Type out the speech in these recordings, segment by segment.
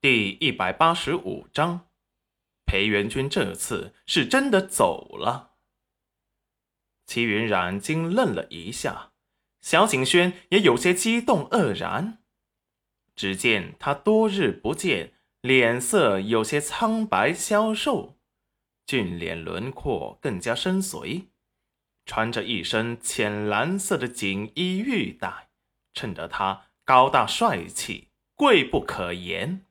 第一百八十五章，裴元君这次是真的走了。齐云冉惊愣了一下，小景轩也有些激动愕然。只见他多日不见，脸色有些苍白消瘦，俊脸轮廓更加深邃，穿着一身浅蓝色的锦衣玉带，衬得他高大帅气，贵不可言。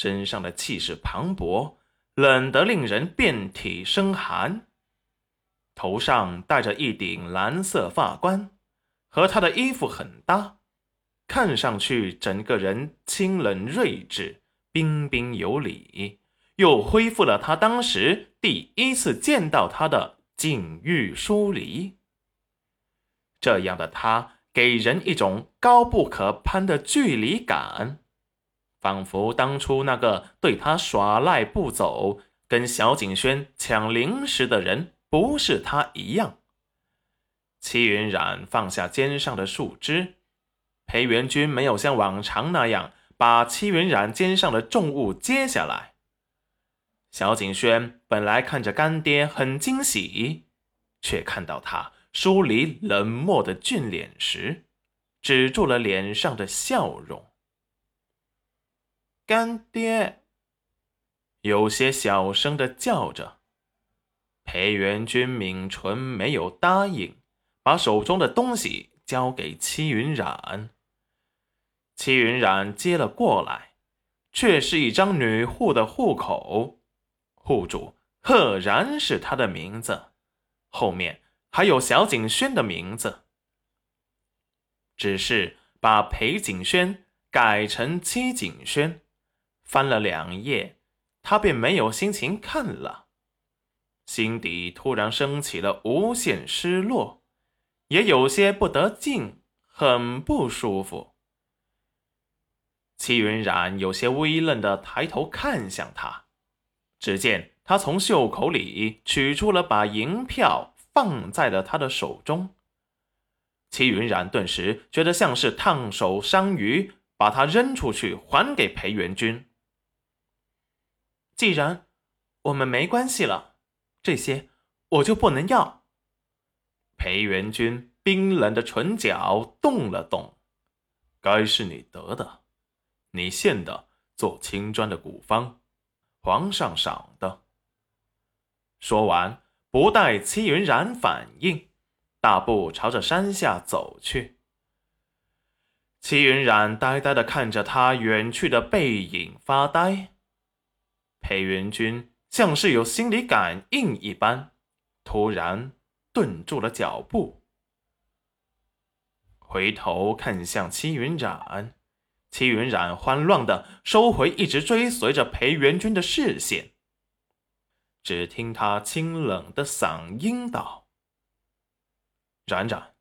身上的气势磅礴，冷得令人遍体生寒。头上戴着一顶蓝色发冠，和他的衣服很搭，看上去整个人清冷睿智、彬彬有礼，又恢复了他当时第一次见到他的禁欲疏离。这样的他，给人一种高不可攀的距离感。仿佛当初那个对他耍赖不走、跟小景轩抢零食的人不是他一样。齐云冉放下肩上的树枝，裴元君没有像往常那样把齐云冉肩上的重物接下来。小景轩本来看着干爹很惊喜，却看到他疏离冷漠的俊脸时，止住了脸上的笑容。干爹，有些小声的叫着。裴元君抿唇没有答应，把手中的东西交给戚云染。戚云染接了过来，却是一张女户的户口，户主赫然是他的名字，后面还有小景轩的名字，只是把裴景轩改成戚景轩。翻了两页，他便没有心情看了，心底突然升起了无限失落，也有些不得劲，很不舒服。齐云染有些微愣的抬头看向他，只见他从袖口里取出了把银票，放在了他的手中。齐云染顿时觉得像是烫手山芋，把它扔出去，还给裴元君。既然我们没关系了，这些我就不能要。裴元君冰冷的唇角动了动，该是你得的，你献的做青砖的古方，皇上赏的。说完，不待戚云染反应，大步朝着山下走去。戚云染呆呆的看着他远去的背影发呆。裴元君像是有心理感应一般，突然顿住了脚步，回头看向戚云染。戚云染慌乱的收回一直追随着裴元君的视线，只听他清冷的嗓音道：“冉冉，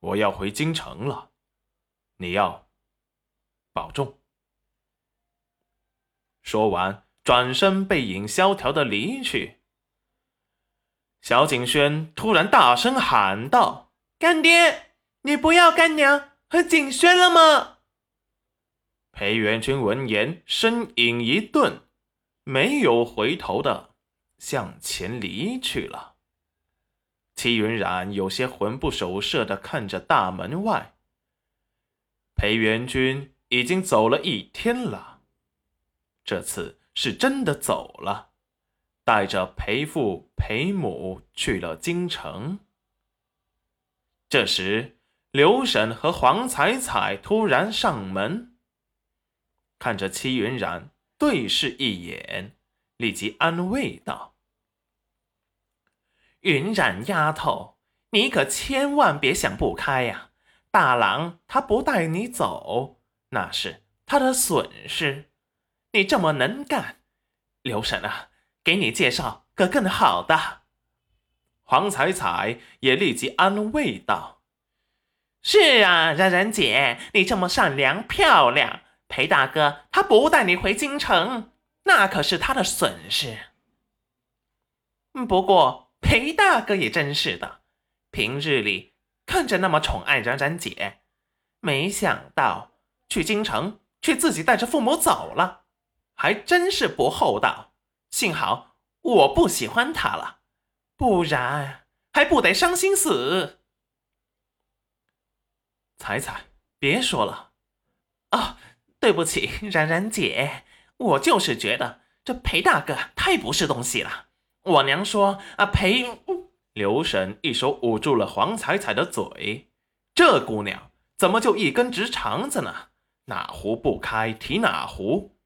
我要回京城了，你要保重。”说完。转身，背影萧条的离去。小景轩突然大声喊道：“干爹，你不要干娘和景轩了吗？”裴元君闻言，身影一顿，没有回头的向前离去了。戚云染有些魂不守舍的看着大门外。裴元君已经走了一天了，这次。是真的走了，带着裴父裴母去了京城。这时，刘婶和黄彩彩突然上门，看着戚云染对视一眼，立即安慰道：“云染丫头，你可千万别想不开呀！大郎他不带你走，那是他的损失。”你这么能干，刘婶啊，给你介绍个更好的。黄彩彩也立即安慰道：“是啊，冉冉姐，你这么善良漂亮，裴大哥他不带你回京城，那可是他的损失。不过裴大哥也真是的，平日里看着那么宠爱冉冉姐，没想到去京城。”却自己带着父母走了，还真是不厚道。幸好我不喜欢他了，不然还不得伤心死。彩彩，别说了。啊，对不起，冉冉姐，我就是觉得这裴大哥太不是东西了。我娘说啊，裴刘婶一手捂住了黄彩彩的嘴，这姑娘怎么就一根直肠子呢？哪壶不开提哪壶？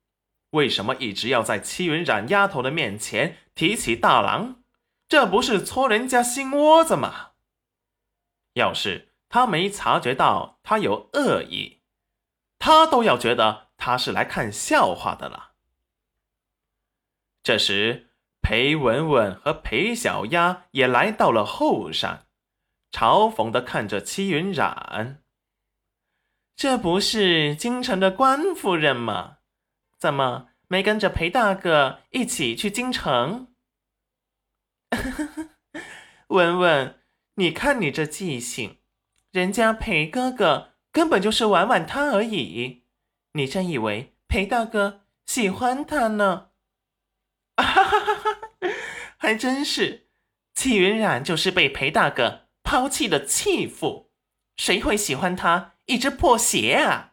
为什么一直要在戚云染丫头的面前提起大郎？这不是戳人家心窝子吗？要是他没察觉到他有恶意，他都要觉得他是来看笑话的了。这时，裴文文和裴小丫也来到了后山，嘲讽的看着戚云染。这不是京城的官夫人吗？怎么没跟着裴大哥一起去京城？文文，你看你这记性，人家裴哥哥根本就是玩玩他而已，你真以为裴大哥喜欢他呢？哈哈哈哈还真是，戚云染就是被裴大哥抛弃的弃妇，谁会喜欢他？一只破鞋啊！